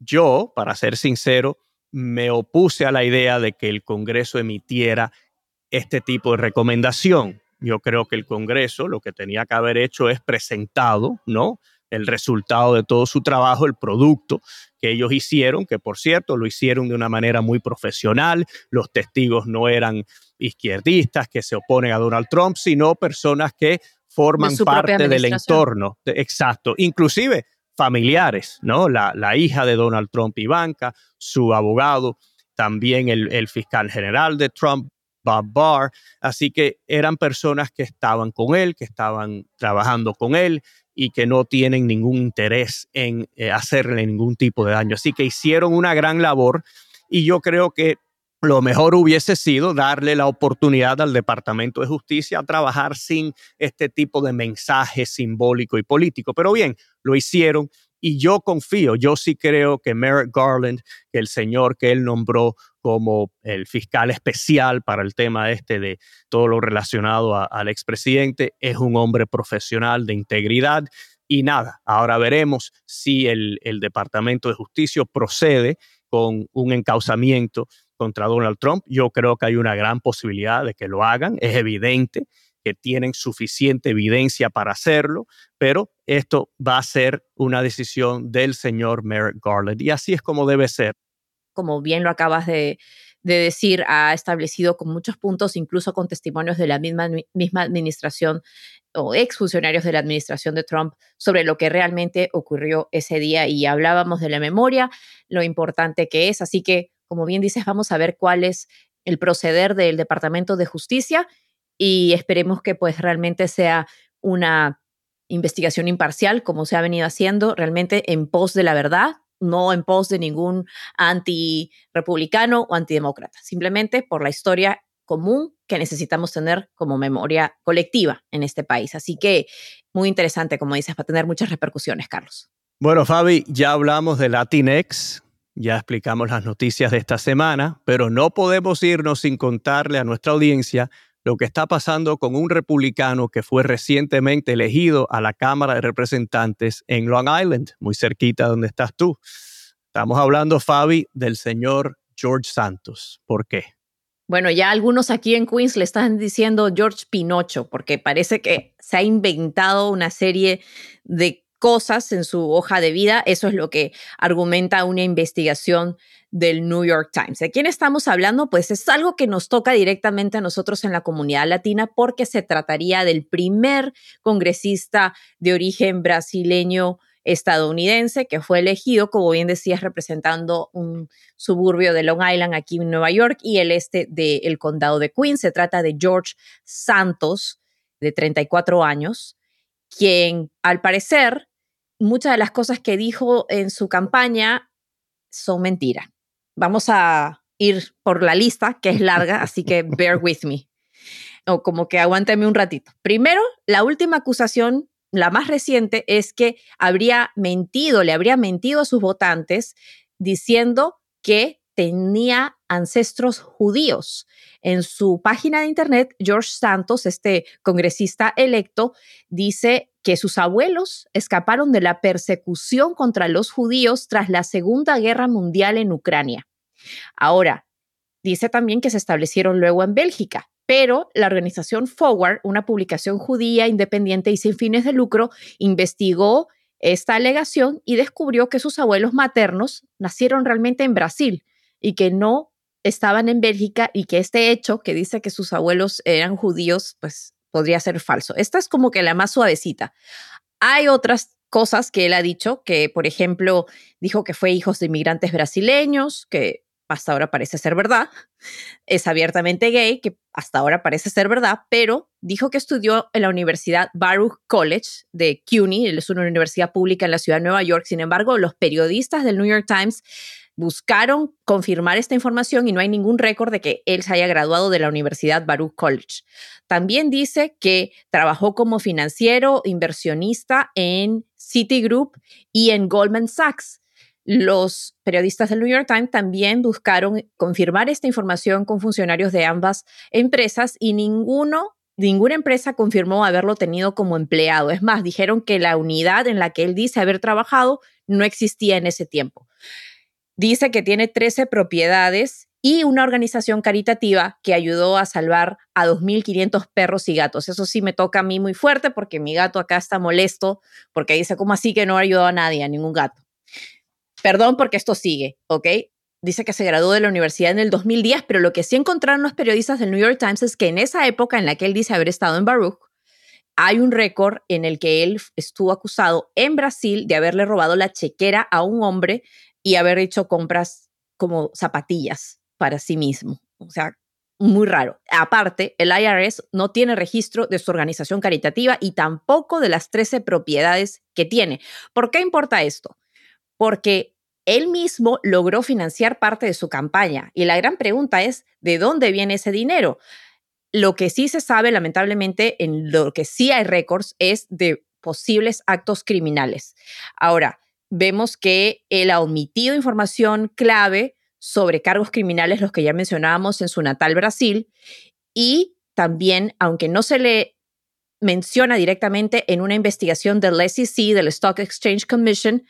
Speaker 1: Yo, para ser sincero, me opuse a la idea de que el Congreso emitiera este tipo de recomendación. Yo creo que el Congreso lo que tenía que haber hecho es presentado, ¿no? El resultado de todo su trabajo, el producto que ellos hicieron, que por cierto lo hicieron de una manera muy profesional. Los testigos no eran izquierdistas que se oponen a Donald Trump, sino personas que forman parte del entorno. Exacto. Inclusive familiares, ¿no? La, hija de Donald Trump, Ivanka, su abogado, también el, fiscal general de Trump, Bob Barr. Así que eran personas que estaban con él, que estaban trabajando con él y que no tienen ningún interés en eh, hacerle ningún tipo de daño. Así que hicieron una gran labor y yo creo que lo mejor hubiese sido darle la oportunidad al Departamento de Justicia a trabajar sin este tipo de mensaje simbólico y político. Pero bien, lo hicieron y yo confío, yo sí creo que Merrick Garland, que el señor que él nombró como el fiscal especial para el tema este de todo lo relacionado al expresidente, es un hombre profesional de integridad. Y nada, ahora veremos si el, el Departamento de Justicia procede con un encauzamiento contra Donald Trump. Yo creo que hay una gran posibilidad de que lo hagan. Es evidente que tienen suficiente evidencia para hacerlo, pero esto va a ser una decisión del señor Merrick Garland y así es como debe ser.
Speaker 2: Como bien lo acabas de, decir, ha establecido con muchos puntos, incluso con testimonios de la misma, misma administración o exfuncionarios de la administración de Trump sobre lo que realmente ocurrió ese día y hablábamos de la memoria, lo importante que es. Así que, como bien dices, vamos a ver cuál es el proceder del Departamento de Justicia y esperemos que pues realmente sea una investigación imparcial como se ha venido haciendo realmente en pos de la verdad, no en pos de ningún anti-republicano o antidemócrata, simplemente por la historia común que necesitamos tener como memoria colectiva en este país. Así que muy interesante, como dices, va a tener muchas repercusiones, Carlos.
Speaker 1: Bueno, Fabi, ya hablamos de Latinx, ya explicamos las noticias de esta semana, pero no podemos irnos sin contarle a nuestra audiencia lo que está pasando con un republicano que fue recientemente elegido a la Cámara de Representantes en Long Island, muy cerquita donde estás tú. Estamos hablando, Fabi, del señor George Santos. ¿Por qué?
Speaker 2: Bueno, ya algunos aquí en Queens le están diciendo George Pinocho, porque parece que se ha inventado una serie de cosas en su hoja de vida. Eso es lo que argumenta una investigación del New York Times. ¿De quién estamos hablando? Pues es algo que nos toca directamente a nosotros en la comunidad latina porque se trataría del primer congresista de origen brasileño estadounidense que fue elegido, como bien decías, representando un suburbio de Long Island aquí en Nueva York y el este del condado de Queens. Se trata de George Santos, de 34 años, quien al parecer muchas de las cosas que dijo en su campaña son mentiras. Vamos a ir por la lista, que es larga, así que bear with me. O como que aguánteme un ratito. Primero, la última acusación, la más reciente, es que habría mentido, le habría mentido a sus votantes diciendo que tenía ancestros judíos. En su página de internet, George Santos, este congresista electo, dice que sus abuelos escaparon de la persecución contra los judíos tras la Segunda Guerra Mundial en Ucrania. Ahora, dice también que se establecieron luego en Bélgica. pero la organización Forward, una publicación judía independiente y sin fines de lucro, investigó esta alegación y descubrió que sus abuelos maternos nacieron realmente en Brasil y que no estaban en Bélgica y que este hecho que dice que sus abuelos eran judíos, pues podría ser falso. Esta es como que la más suavecita. Hay otras cosas que él ha dicho, que por ejemplo dijo que fue hijos de inmigrantes brasileños, que hasta ahora parece ser verdad, es abiertamente gay, que hasta ahora parece ser verdad, pero dijo que estudió en la Universidad Baruch College de CUNY, es una universidad pública en la ciudad de Nueva York. Sin embargo, los periodistas del New York Times buscaron confirmar esta información y no hay ningún récord de que él se haya graduado de la Universidad Baruch College. También dice que trabajó como financiero, inversionista en Citigroup y en Goldman Sachs. Los periodistas del New York Times también buscaron confirmar esta información con funcionarios de ambas empresas y ninguno ninguna empresa confirmó haberlo tenido como empleado. Es más, dijeron que la unidad en la que él dice haber trabajado no existía en ese tiempo. Dice que tiene 13 propiedades y una organización caritativa que ayudó a salvar a 2.500 perros y gatos. Eso sí me toca a mí muy fuerte porque mi gato acá está molesto porque dice, ¿cómo así que no ayudó a nadie, a ningún gato? Perdón porque esto sigue, ¿ok? Dice que se graduó de la universidad en el 2010, pero lo que sí encontraron los periodistas del New York Times es que en esa época en la que él dice haber estado en Baruch, hay un récord en el que él estuvo acusado en Brasil de haberle robado la chequera a un hombre y haber hecho compras como zapatillas para sí mismo. O sea, muy raro. Aparte, el IRS no tiene registro de su organización caritativa y tampoco de las 13 propiedades que tiene. ¿Por qué importa esto? Porque él mismo logró financiar parte de su campaña y la gran pregunta es, ¿de dónde viene ese dinero? Lo que sí se sabe, lamentablemente, en lo que sí hay récords, es de posibles actos criminales. Ahora, vemos que él ha omitido información clave sobre cargos criminales, los que ya mencionábamos en su natal Brasil, y también, aunque no se le menciona directamente en una investigación del SEC, del Stock Exchange Commission,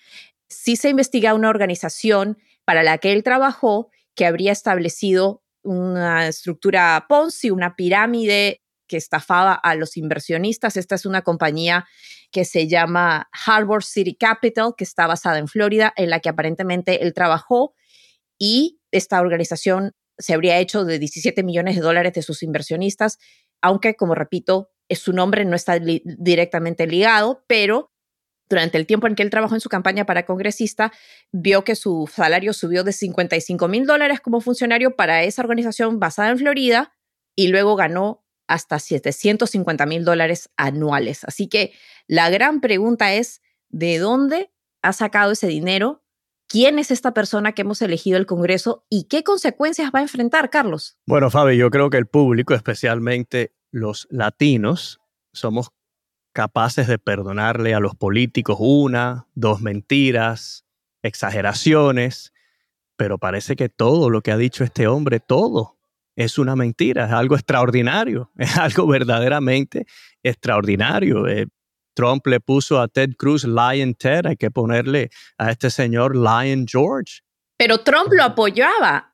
Speaker 2: sí se investiga una organización para la que él trabajó que habría establecido una estructura Ponzi, una pirámide que estafaba a los inversionistas. Esta es una compañía que se llama Harbor City Capital, que está basada en Florida, en la que aparentemente él trabajó y esta organización se habría hecho de 17 millones de dólares de sus inversionistas, aunque, como repito, su nombre no está directamente ligado, pero durante el tiempo en que él trabajó en su campaña para congresista, vio que su salario subió de 55 mil dólares como funcionario para esa organización basada en Florida y luego ganó hasta 750 mil dólares anuales. Así que la gran pregunta es, ¿de dónde ha sacado ese dinero? ¿Quién es esta persona que hemos elegido el Congreso y qué consecuencias va a enfrentar, Carlos?
Speaker 1: Bueno, Fabi, yo creo que el público, especialmente los latinos, somos capaces de perdonarle a los políticos una, dos mentiras, exageraciones, pero parece que todo lo que ha dicho este hombre, todo es una mentira, es algo extraordinario, es algo verdaderamente extraordinario. Eh, Trump le puso a Ted Cruz Lion Ted, hay que ponerle a este señor Lion George.
Speaker 2: Pero Trump lo apoyaba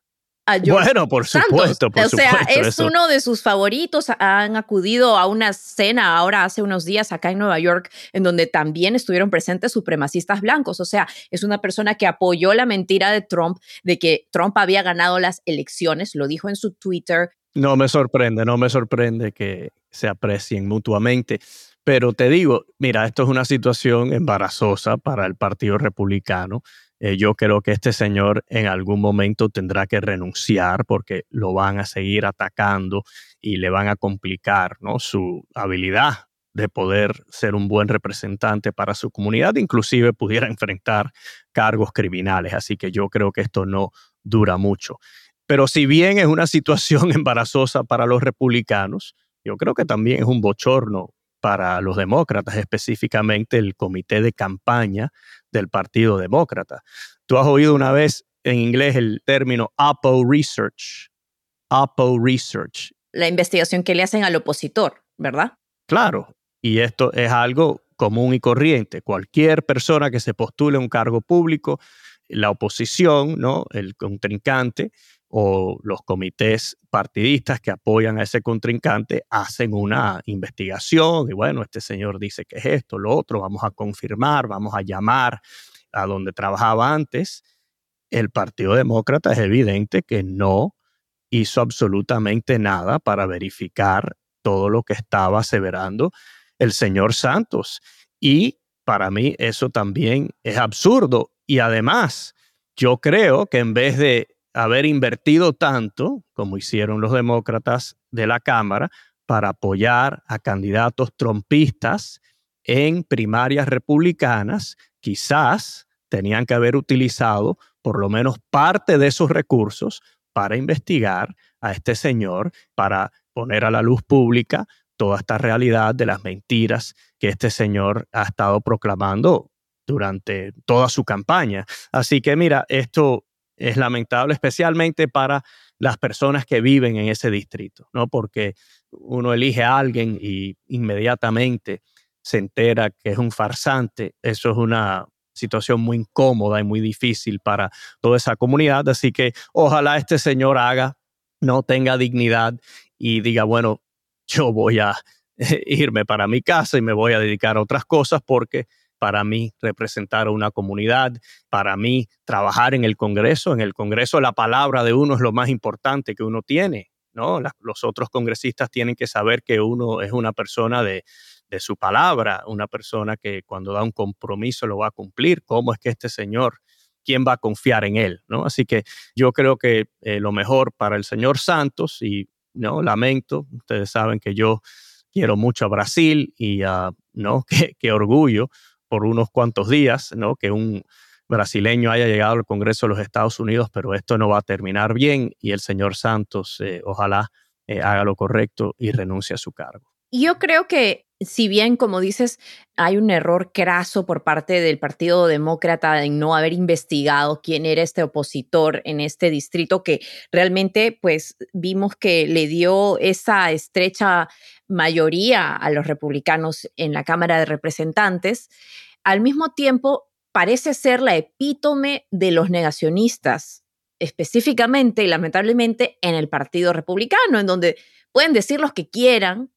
Speaker 1: bueno, por supuesto, por
Speaker 2: o sea, es uno de sus favoritos. Han acudido a una cena ahora hace unos días acá en Nueva York, en donde también estuvieron presentes supremacistas blancos. O sea, es una persona que apoyó la mentira de Trump de que Trump había ganado las elecciones. Lo dijo en su Twitter.
Speaker 1: No me sorprende, no me sorprende que se aprecien mutuamente. Pero te digo, mira, esto es una situación embarazosa para el Partido Republicano. Eh, yo creo que este señor en algún momento tendrá que renunciar porque lo van a seguir atacando y le van a complicar ¿no? su habilidad de poder ser un buen representante para su comunidad, inclusive pudiera enfrentar cargos criminales. Así que yo creo que esto no dura mucho. Pero si bien es una situación embarazosa para los republicanos, yo creo que también es un bochorno para los demócratas, específicamente el comité de campaña del Partido Demócrata. Tú has oído una vez en inglés el término Oppo Research. Oppo Research.
Speaker 2: La investigación que le hacen al opositor, ¿verdad?
Speaker 1: Claro, y esto es algo común y corriente. Cualquier persona que se postule a un cargo público, la oposición, ¿no? el contrincante, o los comités partidistas que apoyan a ese contrincante hacen una investigación y bueno, este señor dice que es esto, lo otro, vamos a confirmar, vamos a llamar a donde trabajaba antes. El Partido Demócrata es evidente que no hizo absolutamente nada para verificar todo lo que estaba aseverando el señor Santos. Y para mí eso también es absurdo. Y además, yo creo que en vez de haber invertido tanto, como hicieron los demócratas de la Cámara, para apoyar a candidatos trompistas en primarias republicanas, quizás tenían que haber utilizado por lo menos parte de esos recursos para investigar a este señor, para poner a la luz pública toda esta realidad de las mentiras que este señor ha estado proclamando durante toda su campaña. Así que mira, esto es lamentable, especialmente para las personas que viven en ese distrito, ¿no? Porque uno elige a alguien y inmediatamente se entera que es un farsante. Eso es una situación muy incómoda y muy difícil para toda esa comunidad. Así que ojalá este señor haga, no tenga dignidad y diga, bueno, yo voy a irme para mi casa y me voy a dedicar a otras cosas porque para mí representar a una comunidad, para mí trabajar en el Congreso. En el Congreso la palabra de uno es lo más importante que uno tiene, ¿no? los otros congresistas tienen que saber que uno es una persona de, su palabra, una persona que cuando da un compromiso lo va a cumplir. ¿Cómo es que este señor, quién va a confiar en él? ¿no? Así que yo creo que eh, lo mejor para el señor Santos, y no lamento, ustedes saben que yo quiero mucho a Brasil y a, ¿no? qué orgullo por unos cuantos días, ¿no? Que un brasileño haya llegado al Congreso de los Estados Unidos, pero esto no va a terminar bien y el señor Santos eh, ojalá eh, haga lo correcto y renuncie a su cargo.
Speaker 2: Yo creo que si bien, como dices, hay un error craso por parte del Partido Demócrata en no haber investigado quién era este opositor en este distrito, que realmente pues vimos que le dio esa estrecha mayoría a los republicanos en la Cámara de Representantes, al mismo tiempo parece ser la epítome de los negacionistas, específicamente y lamentablemente en el Partido Republicano, en donde pueden decir lo que quieran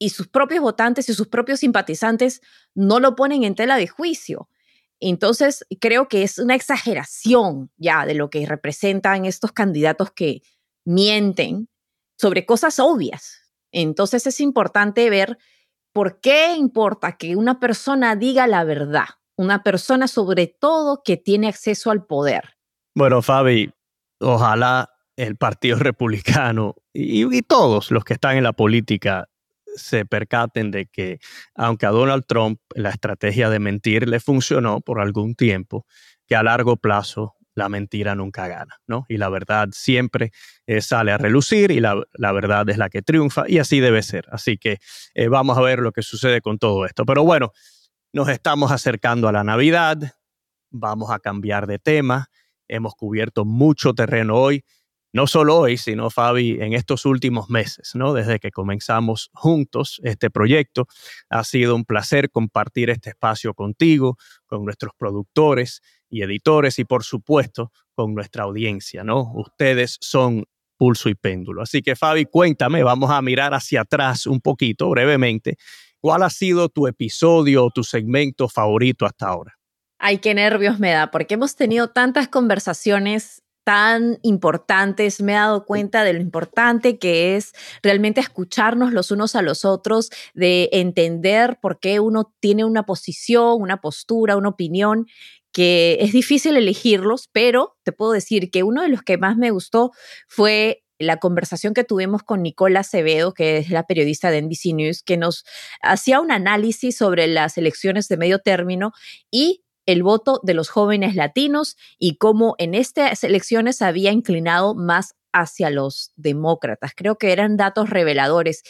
Speaker 2: y sus propios votantes y sus propios simpatizantes no lo ponen en tela de juicio. Entonces, creo que es una exageración ya de lo que representan estos candidatos que mienten sobre cosas obvias, entonces es importante ver por qué importa que una persona diga la verdad, una persona sobre todo que tiene acceso al poder.
Speaker 1: Bueno, Fabi, ojalá el Partido Republicano y, todos los que están en la política se percaten de que aunque a Donald Trump la estrategia de mentir le funcionó por algún tiempo, que a largo plazo la mentira nunca gana, ¿no? Y la verdad siempre eh, sale a relucir y la, verdad es la que triunfa y así debe ser. Así que eh, vamos a ver lo que sucede con todo esto. Pero bueno, nos estamos acercando a la Navidad, vamos a cambiar de tema, hemos cubierto mucho terreno hoy. No solo hoy, sino Fabi, en estos últimos meses, ¿no? Desde que comenzamos juntos este proyecto, ha sido un placer compartir este espacio contigo, con nuestros productores, y editores y por supuesto con nuestra audiencia, ¿no? Ustedes son pulso y péndulo. Así que Fabi, cuéntame, vamos a mirar hacia atrás un poquito brevemente. ¿Cuál ha sido tu episodio o tu segmento favorito hasta ahora?
Speaker 2: Ay, qué nervios me da, porque hemos tenido tantas conversaciones tan importantes, me he dado cuenta de lo importante que es realmente escucharnos los unos a los otros, de entender por qué uno tiene una posición, una postura, una opinión que es difícil elegirlos, pero te puedo decir que uno de los que más me gustó fue la conversación que tuvimos con Nicola Acevedo, que es la periodista de NBC News, que nos hacía un análisis sobre las elecciones de medio término y el voto de los jóvenes latinos y cómo en estas elecciones había inclinado más hacia los demócratas. Creo que eran datos reveladores.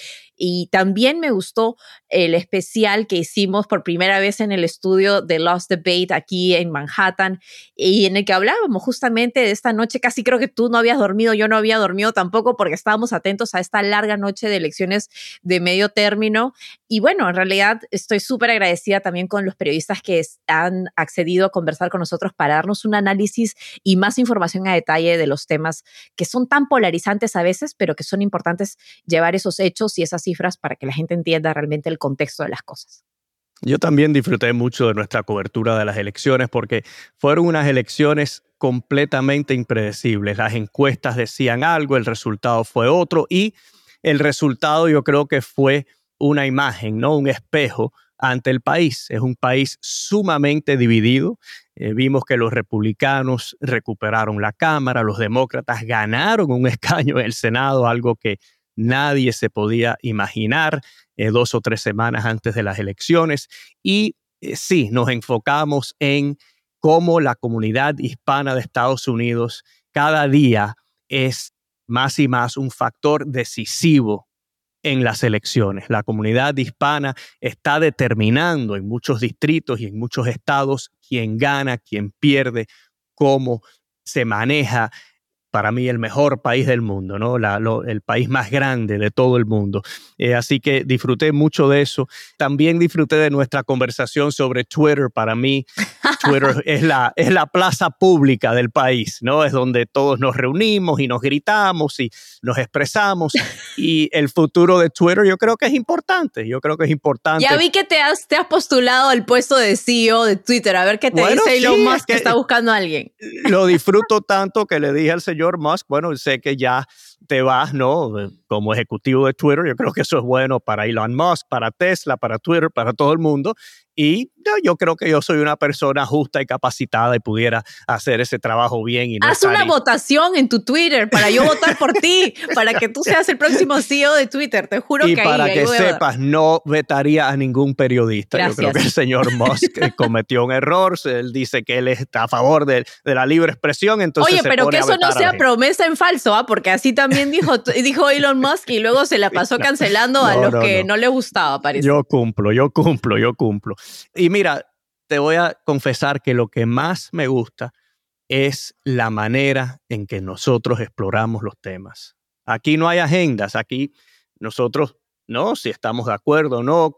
Speaker 2: Y también me gustó el especial que hicimos por primera vez en el estudio de Lost Debate aquí en Manhattan y en el que hablábamos justamente de esta noche. Casi creo que tú no habías dormido, yo no había dormido tampoco porque estábamos atentos a esta larga noche de elecciones de medio término. Y bueno, en realidad estoy súper agradecida también con los periodistas que han accedido a conversar con nosotros para darnos un análisis y más información a detalle de los temas que son tan polarizantes a veces, pero que son importantes llevar esos hechos y esas cifras para que la gente entienda realmente el contexto de las cosas.
Speaker 1: Yo también disfruté mucho de nuestra cobertura de las elecciones porque fueron unas elecciones completamente impredecibles. Las encuestas decían algo, el resultado fue otro y el resultado yo creo que fue una imagen, ¿no? Un espejo ante el país. Es un país sumamente dividido. Eh, vimos que los republicanos recuperaron la Cámara, los demócratas ganaron un escaño en el Senado, algo que nadie se podía imaginar eh, dos o tres semanas antes de las elecciones. Y eh, sí, nos enfocamos en cómo la comunidad hispana de Estados Unidos cada día es más y más un factor decisivo en las elecciones. La comunidad hispana está determinando en muchos distritos y en muchos estados quién gana, quién pierde, cómo se maneja para mí el mejor país del mundo, ¿no? el país más grande de todo el mundo. Eh, así que disfruté mucho de eso. También disfruté de nuestra conversación sobre Twitter. Para mí, Twitter es, la, es la plaza pública del país, ¿no? Es donde todos nos reunimos y nos gritamos y nos expresamos. Y el futuro de Twitter yo creo que es importante. Yo creo que es importante.
Speaker 2: Ya vi que te has, te has postulado al puesto de CEO de Twitter. A ver qué te dice Elon Musk que, que está buscando a alguien.
Speaker 1: Lo disfruto tanto que le dije al señor Musk, bueno, sé que ya te vas, ¿no? Como ejecutivo de Twitter, yo creo que eso es bueno para Elon Musk, para Tesla, para Twitter, para todo el mundo. Y yo, creo que yo soy una persona justa y capacitada y pudiera hacer ese trabajo bien. Y
Speaker 2: Haz una votación en tu Twitter para yo votar por ti, para que tú seas el próximo CEO de Twitter. Te juro
Speaker 1: y
Speaker 2: que
Speaker 1: para que sepas, no vetaría a ningún periodista. Yo creo que el señor Musk cometió un error. Él dice que él está a favor de, la libre expresión. Entonces
Speaker 2: Oye, pero que eso no sea promesa en falso, ¿ah? porque así también dijo, dijo Elon Musk y luego se la pasó cancelando a los que no. no le gustaba, parece.
Speaker 1: Yo cumplo, yo cumplo, yo cumplo. Y mira, te voy a confesar que lo que más me gusta es la manera en que nosotros exploramos los temas. Aquí no hay agendas, aquí nosotros, no, si estamos de acuerdo o no,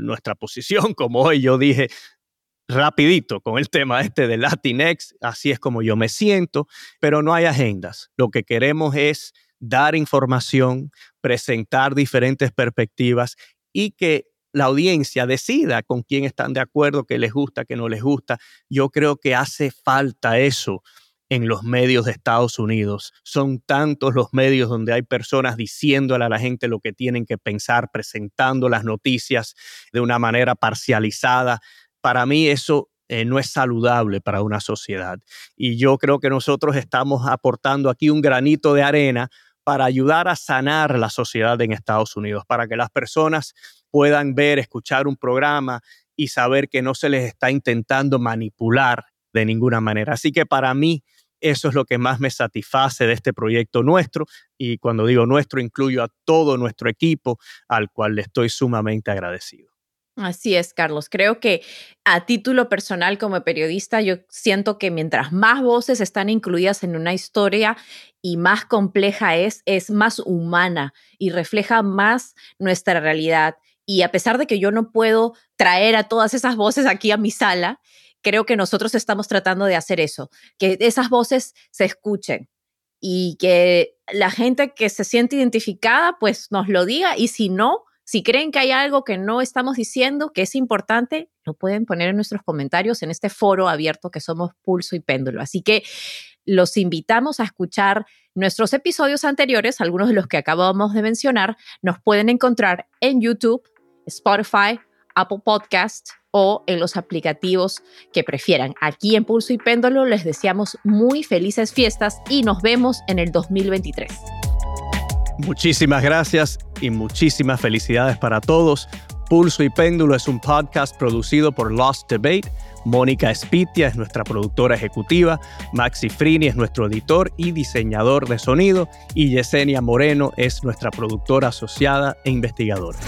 Speaker 1: nuestra posición, como hoy yo dije rapidito con el tema este de Latinx, así es como yo me siento, pero no hay agendas. Lo que queremos es dar información, presentar diferentes perspectivas y que la audiencia decida con quién están de acuerdo, qué les gusta, qué no les gusta. Yo creo que hace falta eso en los medios de Estados Unidos. Son tantos los medios donde hay personas diciéndole a la gente lo que tienen que pensar, presentando las noticias de una manera parcializada. Para mí eso eh, no es saludable para una sociedad. Y yo creo que nosotros estamos aportando aquí un granito de arena para ayudar a sanar la sociedad en Estados Unidos, para que las personas puedan ver, escuchar un programa y saber que no se les está intentando manipular de ninguna manera. Así que para mí eso es lo que más me satisface de este proyecto nuestro y cuando digo nuestro incluyo a todo nuestro equipo al cual le estoy sumamente agradecido.
Speaker 2: Así es, Carlos. Creo que a título personal como periodista, yo siento que mientras más voces están incluidas en una historia y más compleja es, es más humana y refleja más nuestra realidad. Y a pesar de que yo no puedo traer a todas esas voces aquí a mi sala, creo que nosotros estamos tratando de hacer eso, que esas voces se escuchen y que la gente que se siente identificada, pues nos lo diga y si no, si creen que hay algo que no estamos diciendo, que es importante, lo pueden poner en nuestros comentarios en este foro abierto que somos Pulso y Péndulo. Así que los invitamos a escuchar nuestros episodios anteriores, algunos de los que acabamos de mencionar, nos pueden encontrar en YouTube, Spotify, Apple Podcast o en los aplicativos que prefieran. Aquí en Pulso y Péndulo les deseamos muy felices fiestas y nos vemos en el 2023.
Speaker 1: Muchísimas gracias y muchísimas felicidades para todos. Pulso y Péndulo es un podcast producido por Lost Debate. Mónica Espitia es nuestra productora ejecutiva, Maxi Frini es nuestro editor y diseñador de sonido y Yesenia Moreno es nuestra productora asociada e investigadora.